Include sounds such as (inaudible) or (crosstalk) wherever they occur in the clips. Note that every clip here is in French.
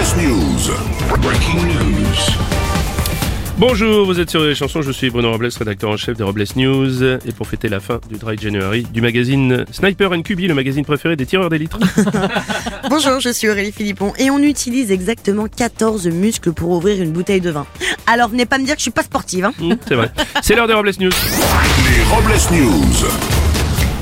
Robles News. Breaking news. Bonjour, vous êtes sur les chansons, je suis Bruno Robles, rédacteur en chef des Robles News. Et pour fêter la fin du Dry January, du magazine Sniper and QB, le magazine préféré des tireurs d'élite. (laughs) Bonjour, je suis Aurélie Philippon et on utilise exactement 14 muscles pour ouvrir une bouteille de vin. Alors venez pas me dire que je suis pas sportive. Hein. Hmm, C'est vrai. C'est l'heure des Robles News. Les Robles News.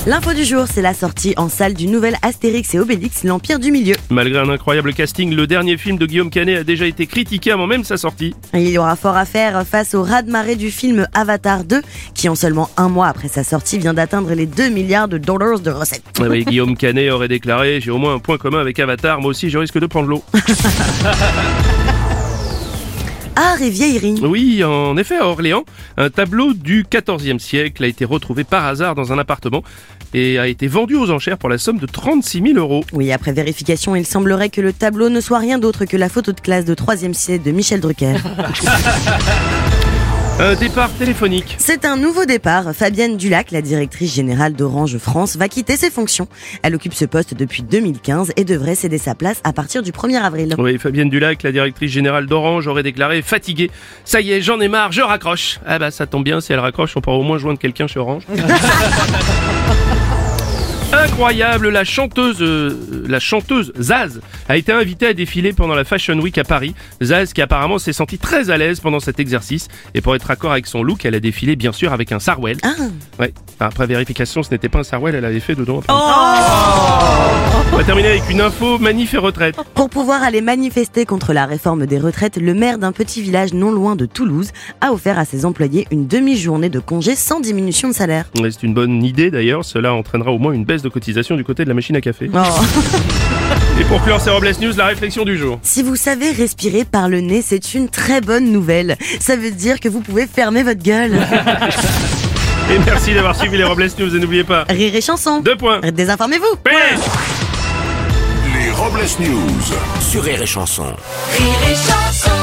L'info du jour, c'est la sortie en salle du nouvel Astérix et Obélix, l'Empire du Milieu. Malgré un incroyable casting, le dernier film de Guillaume Canet a déjà été critiqué avant même sa sortie. Il y aura fort à faire face au raz-de-marée du film Avatar 2, qui en seulement un mois après sa sortie vient d'atteindre les 2 milliards de dollars de recettes. Ah oui, Guillaume Canet aurait déclaré J'ai au moins un point commun avec Avatar, moi aussi je risque de prendre l'eau. (laughs) Art et vieillerie. Oui, en effet, à Orléans, un tableau du XIVe siècle a été retrouvé par hasard dans un appartement et a été vendu aux enchères pour la somme de 36 000 euros. Oui, après vérification, il semblerait que le tableau ne soit rien d'autre que la photo de classe de 3e siècle de Michel Drucker. (laughs) Un départ téléphonique. C'est un nouveau départ. Fabienne Dulac, la directrice générale d'Orange France, va quitter ses fonctions. Elle occupe ce poste depuis 2015 et devrait céder sa place à partir du 1er avril. Oui, Fabienne Dulac, la directrice générale d'Orange, aurait déclaré fatiguée. Ça y est, j'en ai marre, je raccroche. Ah bah ça tombe bien, si elle raccroche, on pourra au moins joindre quelqu'un chez Orange. (laughs) Incroyable, la chanteuse, euh, la chanteuse Zaz a été invitée à défiler pendant la Fashion Week à Paris. Zaz qui apparemment s'est sentie très à l'aise pendant cet exercice et pour être accord avec son look, elle a défilé bien sûr avec un sarwell. Ah. Ouais. Après vérification, ce n'était pas un sarwell, elle avait fait dedans. On va terminer avec une info manif et retraite. Pour pouvoir aller manifester contre la réforme des retraites, le maire d'un petit village non loin de Toulouse a offert à ses employés une demi-journée de congé sans diminution de salaire. Ouais, C'est une bonne idée d'ailleurs, cela entraînera au moins une baisse de cotisation du côté de la machine à café. (laughs) Et pour clore ces Robles News, la réflexion du jour. Si vous savez respirer par le nez, c'est une très bonne nouvelle. Ça veut dire que vous pouvez fermer votre gueule. (laughs) Et merci d'avoir suivi les Robles News et n'oubliez pas, Rire et chanson. deux points. Désinformez-vous. Les Robles News. Sur Rire et Chanson. Rire et chanson